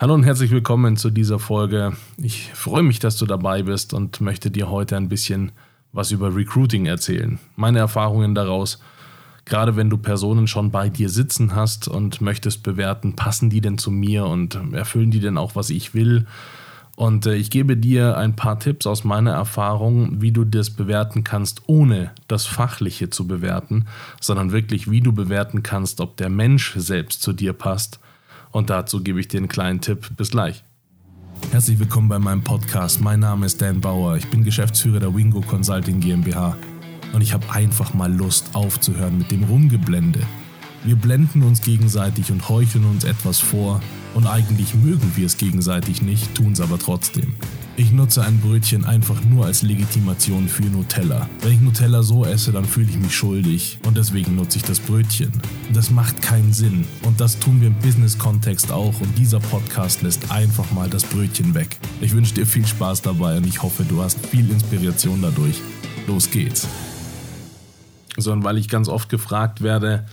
Hallo und herzlich willkommen zu dieser Folge. Ich freue mich, dass du dabei bist und möchte dir heute ein bisschen was über Recruiting erzählen. Meine Erfahrungen daraus, gerade wenn du Personen schon bei dir sitzen hast und möchtest bewerten, passen die denn zu mir und erfüllen die denn auch, was ich will? Und äh, ich gebe dir ein paar Tipps aus meiner Erfahrung, wie du das bewerten kannst, ohne das Fachliche zu bewerten, sondern wirklich, wie du bewerten kannst, ob der Mensch selbst zu dir passt und dazu gebe ich dir einen kleinen Tipp. Bis gleich. Herzlich willkommen bei meinem Podcast. Mein Name ist Dan Bauer. Ich bin Geschäftsführer der Wingo Consulting GmbH. Und ich habe einfach mal Lust aufzuhören mit dem Rumgeblende. Wir blenden uns gegenseitig und heucheln uns etwas vor. Und eigentlich mögen wir es gegenseitig nicht, tun es aber trotzdem. Ich nutze ein Brötchen einfach nur als Legitimation für Nutella. Wenn ich Nutella so esse, dann fühle ich mich schuldig und deswegen nutze ich das Brötchen. Das macht keinen Sinn und das tun wir im Business-Kontext auch und dieser Podcast lässt einfach mal das Brötchen weg. Ich wünsche dir viel Spaß dabei und ich hoffe, du hast viel Inspiration dadurch. Los geht's. So, und weil ich ganz oft gefragt werde,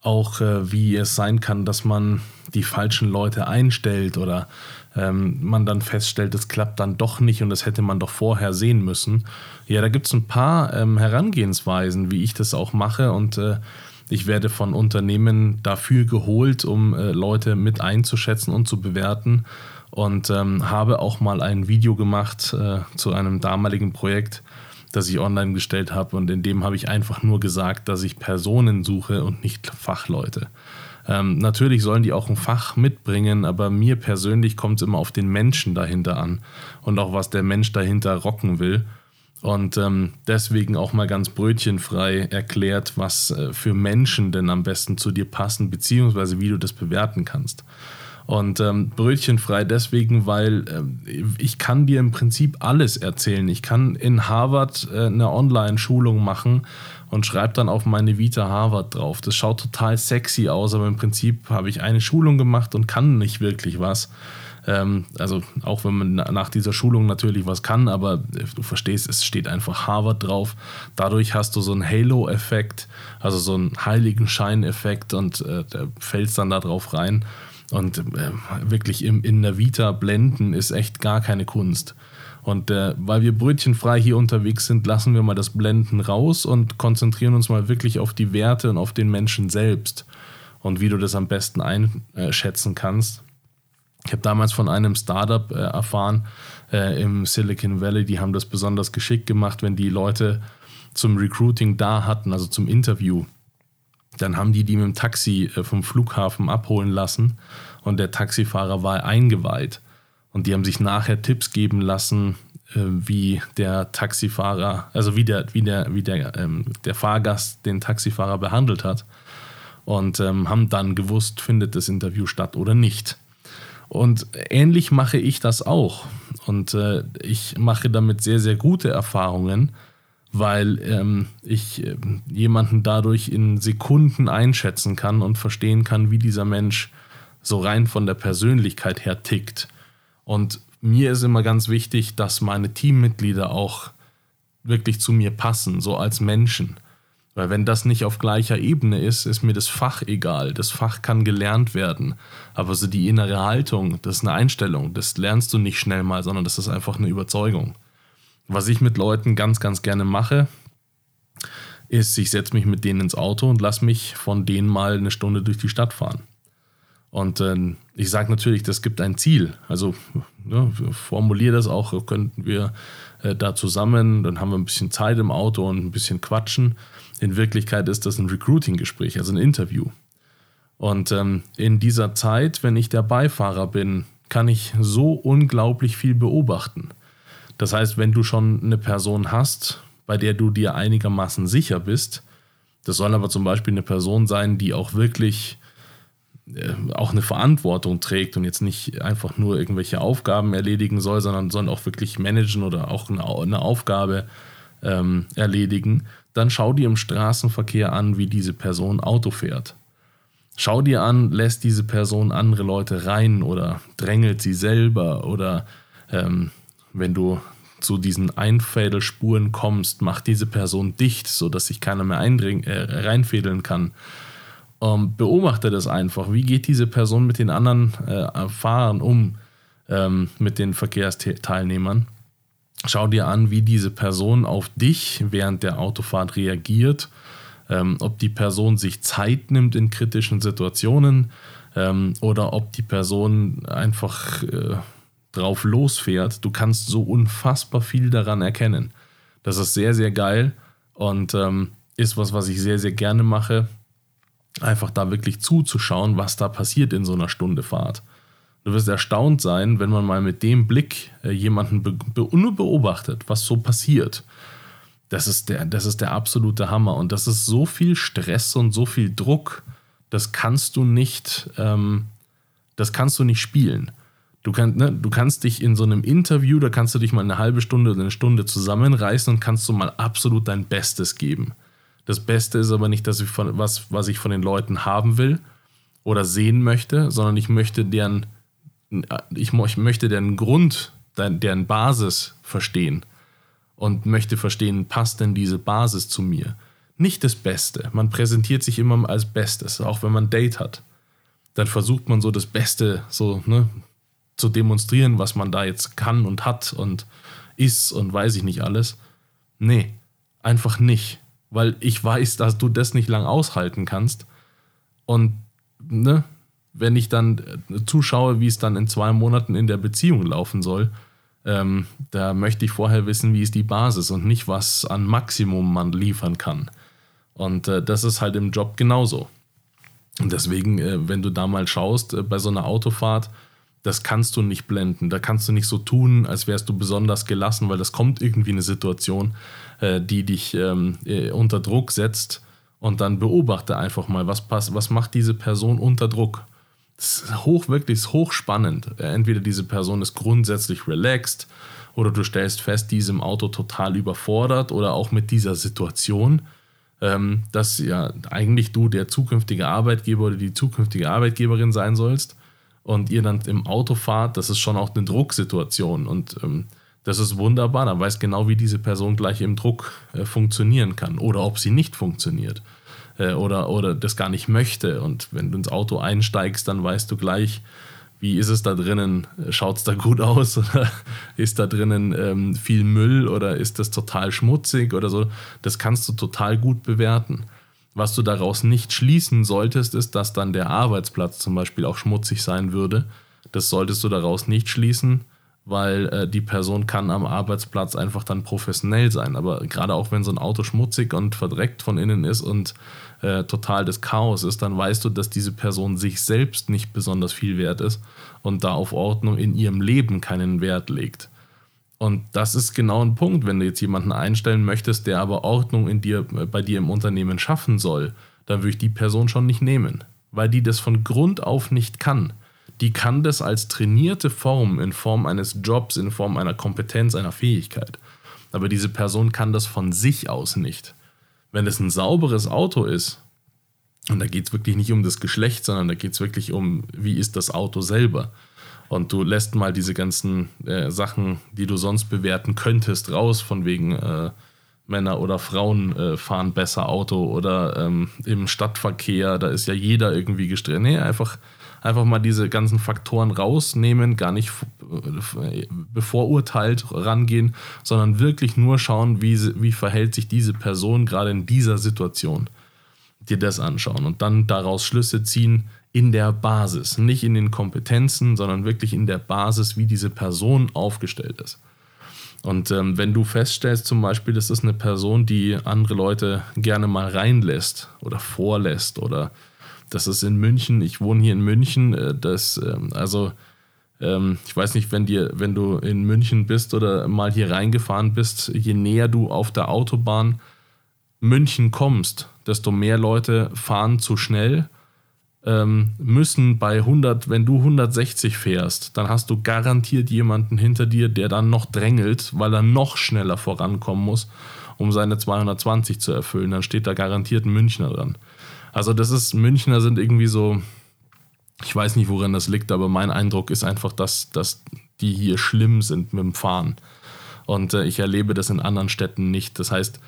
auch äh, wie es sein kann, dass man die falschen Leute einstellt oder ähm, man dann feststellt, es klappt dann doch nicht und das hätte man doch vorher sehen müssen. Ja, da gibt es ein paar ähm, Herangehensweisen, wie ich das auch mache und äh, ich werde von Unternehmen dafür geholt, um äh, Leute mit einzuschätzen und zu bewerten und ähm, habe auch mal ein Video gemacht äh, zu einem damaligen Projekt, das ich online gestellt habe und in dem habe ich einfach nur gesagt, dass ich Personen suche und nicht Fachleute. Ähm, natürlich sollen die auch ein Fach mitbringen, aber mir persönlich kommt es immer auf den Menschen dahinter an und auch was der Mensch dahinter rocken will. Und ähm, deswegen auch mal ganz brötchenfrei erklärt, was äh, für Menschen denn am besten zu dir passen, beziehungsweise wie du das bewerten kannst. Und ähm, brötchenfrei deswegen, weil äh, ich kann dir im Prinzip alles erzählen. Ich kann in Harvard äh, eine Online-Schulung machen und schreibe dann auf meine Vita Harvard drauf. Das schaut total sexy aus, aber im Prinzip habe ich eine Schulung gemacht und kann nicht wirklich was. Ähm, also auch wenn man nach dieser Schulung natürlich was kann, aber äh, du verstehst, es steht einfach Harvard drauf. Dadurch hast du so einen Halo-Effekt, also so einen Heiligenschein-Effekt und äh, fällst dann da drauf rein. Und äh, wirklich im, in der Vita blenden ist echt gar keine Kunst. Und äh, weil wir brötchenfrei hier unterwegs sind, lassen wir mal das Blenden raus und konzentrieren uns mal wirklich auf die Werte und auf den Menschen selbst und wie du das am besten einschätzen kannst. Ich habe damals von einem Startup äh, erfahren äh, im Silicon Valley, die haben das besonders geschickt gemacht, wenn die Leute zum Recruiting da hatten, also zum Interview dann haben die die mit dem Taxi äh, vom Flughafen abholen lassen und der Taxifahrer war eingeweiht. Und die haben sich nachher Tipps geben lassen, äh, wie der Taxifahrer, also wie der, wie der, wie der, ähm, der Fahrgast den Taxifahrer behandelt hat. Und ähm, haben dann gewusst, findet das Interview statt oder nicht. Und ähnlich mache ich das auch. Und äh, ich mache damit sehr, sehr gute Erfahrungen weil ähm, ich äh, jemanden dadurch in Sekunden einschätzen kann und verstehen kann, wie dieser Mensch so rein von der Persönlichkeit her tickt. Und mir ist immer ganz wichtig, dass meine Teammitglieder auch wirklich zu mir passen, so als Menschen. Weil wenn das nicht auf gleicher Ebene ist, ist mir das Fach egal. Das Fach kann gelernt werden. Aber so die innere Haltung, das ist eine Einstellung. Das lernst du nicht schnell mal, sondern das ist einfach eine Überzeugung. Was ich mit Leuten ganz, ganz gerne mache, ist, ich setze mich mit denen ins Auto und lasse mich von denen mal eine Stunde durch die Stadt fahren. Und äh, ich sage natürlich, das gibt ein Ziel. Also ne, formuliere das auch, könnten wir äh, da zusammen, dann haben wir ein bisschen Zeit im Auto und ein bisschen quatschen. In Wirklichkeit ist das ein Recruiting-Gespräch, also ein Interview. Und ähm, in dieser Zeit, wenn ich der Beifahrer bin, kann ich so unglaublich viel beobachten. Das heißt, wenn du schon eine Person hast, bei der du dir einigermaßen sicher bist, das soll aber zum Beispiel eine Person sein, die auch wirklich äh, auch eine Verantwortung trägt und jetzt nicht einfach nur irgendwelche Aufgaben erledigen soll, sondern soll auch wirklich managen oder auch eine, eine Aufgabe ähm, erledigen, dann schau dir im Straßenverkehr an, wie diese Person Auto fährt. Schau dir an, lässt diese Person andere Leute rein oder drängelt sie selber oder ähm, wenn du zu diesen Einfädelspuren kommst, macht diese Person dicht, sodass sich keiner mehr eindring, äh, reinfädeln kann. Ähm, beobachte das einfach. Wie geht diese Person mit den anderen äh, Fahrern um, ähm, mit den Verkehrsteilnehmern? Schau dir an, wie diese Person auf dich während der Autofahrt reagiert, ähm, ob die Person sich Zeit nimmt in kritischen Situationen ähm, oder ob die Person einfach äh, drauf losfährt. Du kannst so unfassbar viel daran erkennen. Das ist sehr, sehr geil und ähm, ist was, was ich sehr, sehr gerne mache einfach da wirklich zuzuschauen, was da passiert in so einer Stunde Fahrt. Du wirst erstaunt sein, wenn man mal mit dem Blick äh, jemanden be be nur beobachtet, was so passiert. Das ist, der, das ist der absolute Hammer. Und das ist so viel Stress und so viel Druck, das kannst du nicht, ähm, das kannst du nicht spielen. Du, kann, ne, du kannst dich in so einem Interview, da kannst du dich mal eine halbe Stunde oder eine Stunde zusammenreißen und kannst du mal absolut dein Bestes geben. Das Beste ist aber nicht, dass ich von, was, was ich von den Leuten haben will oder sehen möchte, sondern ich möchte deren, ich, ich möchte deren Grund, deren Basis verstehen und möchte verstehen, passt denn diese Basis zu mir? Nicht das Beste. Man präsentiert sich immer als Bestes, auch wenn man ein Date hat. Dann versucht man so das Beste so ne, zu demonstrieren, was man da jetzt kann und hat und ist und weiß ich nicht alles. Nee, einfach nicht weil ich weiß, dass du das nicht lang aushalten kannst. Und ne, wenn ich dann äh, zuschaue, wie es dann in zwei Monaten in der Beziehung laufen soll, ähm, da möchte ich vorher wissen, wie ist die Basis und nicht, was an Maximum man liefern kann. Und äh, das ist halt im Job genauso. Und deswegen, äh, wenn du da mal schaust, äh, bei so einer Autofahrt, das kannst du nicht blenden. Da kannst du nicht so tun, als wärst du besonders gelassen, weil das kommt irgendwie eine Situation, äh, die dich ähm, äh, unter Druck setzt. Und dann beobachte einfach mal, was, passt, was macht diese Person unter Druck. Das ist hoch, wirklich hochspannend. Entweder diese Person ist grundsätzlich relaxed oder du stellst fest, die ist im Auto total überfordert oder auch mit dieser Situation, ähm, dass ja eigentlich du der zukünftige Arbeitgeber oder die zukünftige Arbeitgeberin sein sollst und ihr dann im Auto fahrt, das ist schon auch eine Drucksituation und ähm, das ist wunderbar. Dann weiß genau, wie diese Person gleich im Druck äh, funktionieren kann oder ob sie nicht funktioniert äh, oder, oder das gar nicht möchte. Und wenn du ins Auto einsteigst, dann weißt du gleich, wie ist es da drinnen? Schaut es da gut aus oder ist da drinnen ähm, viel Müll oder ist das total schmutzig oder so? Das kannst du total gut bewerten. Was du daraus nicht schließen solltest, ist, dass dann der Arbeitsplatz zum Beispiel auch schmutzig sein würde. Das solltest du daraus nicht schließen, weil äh, die Person kann am Arbeitsplatz einfach dann professionell sein. Aber gerade auch wenn so ein Auto schmutzig und verdreckt von innen ist und äh, total das Chaos ist, dann weißt du, dass diese Person sich selbst nicht besonders viel wert ist und da auf Ordnung in ihrem Leben keinen Wert legt. Und das ist genau ein Punkt, wenn du jetzt jemanden einstellen möchtest, der aber Ordnung in dir, äh, bei dir im Unternehmen schaffen soll, dann würde ich die Person schon nicht nehmen, weil die das von Grund auf nicht kann. Die kann das als trainierte Form in Form eines Jobs, in Form einer Kompetenz, einer Fähigkeit. Aber diese Person kann das von sich aus nicht. Wenn es ein sauberes Auto ist, und da geht es wirklich nicht um das Geschlecht, sondern da geht es wirklich um, wie ist das Auto selber und du lässt mal diese ganzen äh, Sachen, die du sonst bewerten könntest, raus, von wegen äh, Männer oder Frauen äh, fahren besser Auto oder ähm, im Stadtverkehr, da ist ja jeder irgendwie gestresst. Nee, einfach, einfach mal diese ganzen Faktoren rausnehmen, gar nicht äh, bevorurteilt rangehen, sondern wirklich nur schauen, wie, wie verhält sich diese Person gerade in dieser Situation. Dir das anschauen und dann daraus Schlüsse ziehen, in der Basis, nicht in den Kompetenzen, sondern wirklich in der Basis, wie diese Person aufgestellt ist. Und ähm, wenn du feststellst zum Beispiel, das ist eine Person, die andere Leute gerne mal reinlässt oder vorlässt oder das ist in München, ich wohne hier in München, äh, das, ähm, also ähm, ich weiß nicht, wenn, dir, wenn du in München bist oder mal hier reingefahren bist, je näher du auf der Autobahn München kommst, desto mehr Leute fahren zu schnell ähm, müssen bei 100, wenn du 160 fährst, dann hast du garantiert jemanden hinter dir, der dann noch drängelt, weil er noch schneller vorankommen muss, um seine 220 zu erfüllen. Dann steht da garantiert ein Münchner dran. Also das ist, Münchner sind irgendwie so, ich weiß nicht, woran das liegt, aber mein Eindruck ist einfach, dass, dass die hier schlimm sind mit dem Fahren. Und äh, ich erlebe das in anderen Städten nicht. Das heißt,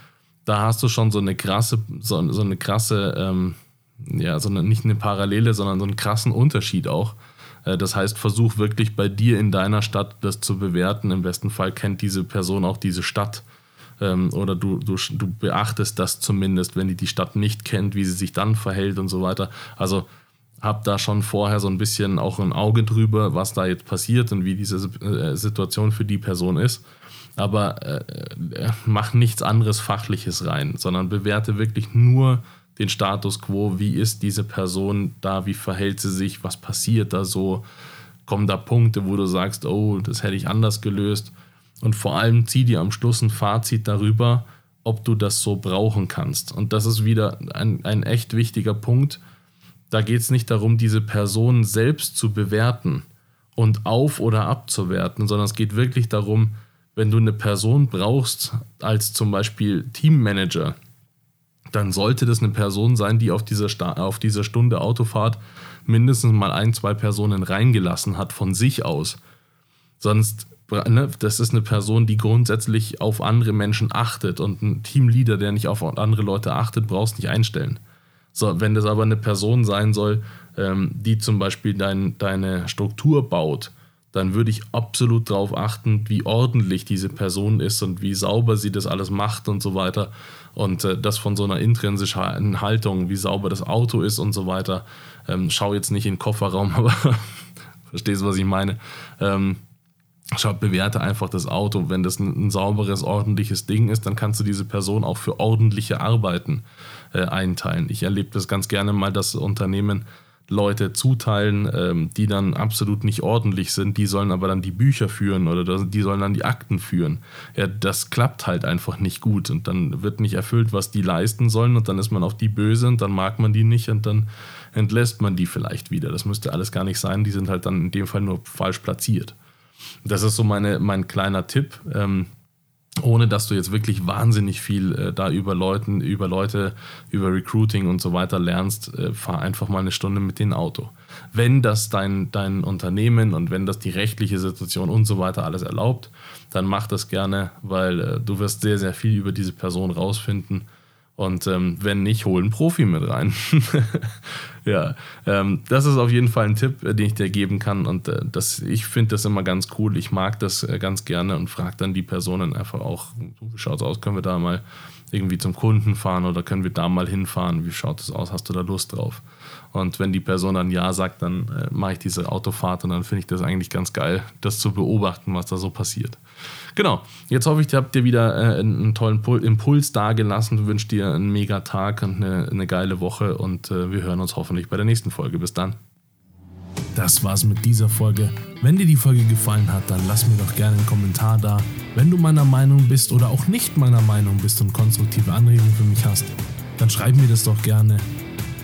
da hast du schon so eine krasse, so, so eine krasse ähm, ja, sondern nicht eine Parallele, sondern so einen krassen Unterschied auch. Äh, das heißt, versuch wirklich bei dir in deiner Stadt das zu bewerten. Im besten Fall kennt diese Person auch diese Stadt. Ähm, oder du, du, du beachtest das zumindest, wenn die die Stadt nicht kennt, wie sie sich dann verhält und so weiter. Also hab da schon vorher so ein bisschen auch ein Auge drüber, was da jetzt passiert und wie diese äh, Situation für die Person ist. Aber äh, äh, mach nichts anderes Fachliches rein, sondern bewerte wirklich nur den Status quo, wie ist diese Person da, wie verhält sie sich, was passiert da so, kommen da Punkte, wo du sagst, oh, das hätte ich anders gelöst. Und vor allem zieh dir am Schluss ein Fazit darüber, ob du das so brauchen kannst. Und das ist wieder ein, ein echt wichtiger Punkt. Da geht es nicht darum, diese Person selbst zu bewerten und auf oder abzuwerten, sondern es geht wirklich darum, wenn du eine Person brauchst als zum Beispiel Teammanager, dann sollte das eine Person sein, die auf dieser, auf dieser Stunde Autofahrt mindestens mal ein, zwei Personen reingelassen hat von sich aus. Sonst, ne, das ist eine Person, die grundsätzlich auf andere Menschen achtet und ein Teamleader, der nicht auf andere Leute achtet, brauchst nicht einstellen. So, wenn das aber eine Person sein soll, ähm, die zum Beispiel dein, deine Struktur baut, dann würde ich absolut darauf achten, wie ordentlich diese Person ist und wie sauber sie das alles macht und so weiter. Und äh, das von so einer intrinsischen Haltung, wie sauber das Auto ist und so weiter. Ähm, schau jetzt nicht in den Kofferraum, aber verstehst du, was ich meine? Ähm, schau, bewerte einfach das Auto. Wenn das ein, ein, sauberes, ordentliches Ding ist, dann kannst du diese Person auch für ordentliche Arbeiten äh, einteilen. Ich erlebe das ganz gerne mal, dass Unternehmen Leute zuteilen, ähm, die dann absolut nicht ordentlich sind, die sollen aber dann die Bücher führen oder die sollen dann die Akten führen. Ja, das klappt halt einfach nicht gut und dann wird nicht erfüllt, was die leisten sollen und dann ist man auf die böse und dann mag man die nicht und dann entlässt man die vielleicht wieder. Das müsste alles gar nicht sein, die sind halt dann in dem Fall nur falsch platziert. Das ist so meine, mein kleiner Tipp. Ähm, ohne dass du jetzt wirklich wahnsinnig viel äh, da über Leuten, über Leute, über Recruiting und so weiter lernst, äh, fahr einfach mal eine Stunde mit dem Auto. Wenn das dein, dein Unternehmen und wenn das die rechtliche Situation und so weiter alles erlaubt, dann mach das gerne, weil äh, du wirst sehr, sehr viel über diese Person rausfinden und ähm, wenn nicht, hol einen Profi mit rein. ja, ähm, das ist auf jeden Fall ein Tipp, äh, den ich dir geben kann. Und äh, das, ich finde das immer ganz cool. Ich mag das äh, ganz gerne und frage dann die Personen einfach auch, wie schaut es aus, können wir da mal irgendwie zum Kunden fahren oder können wir da mal hinfahren? Wie schaut es aus? Hast du da Lust drauf? Und wenn die Person dann Ja sagt, dann äh, mache ich diese Autofahrt und dann finde ich das eigentlich ganz geil, das zu beobachten, was da so passiert. Genau, jetzt hoffe ich, habt dir wieder äh, einen tollen Impuls dagelassen. Ich wünsche dir einen mega Tag und eine, eine geile Woche und äh, wir hören uns hoffentlich bei der nächsten Folge. Bis dann. Das war's mit dieser Folge. Wenn dir die Folge gefallen hat, dann lass mir doch gerne einen Kommentar da. Wenn du meiner Meinung bist oder auch nicht meiner Meinung bist und konstruktive Anregungen für mich hast, dann schreib mir das doch gerne.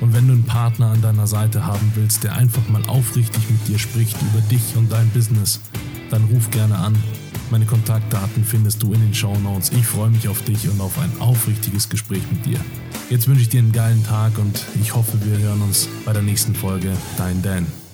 Und wenn du einen Partner an deiner Seite haben willst, der einfach mal aufrichtig mit dir spricht über dich und dein Business, dann ruf gerne an. Meine Kontaktdaten findest du in den Show Notes. Ich freue mich auf dich und auf ein aufrichtiges Gespräch mit dir. Jetzt wünsche ich dir einen geilen Tag und ich hoffe, wir hören uns bei der nächsten Folge. Dein Dan.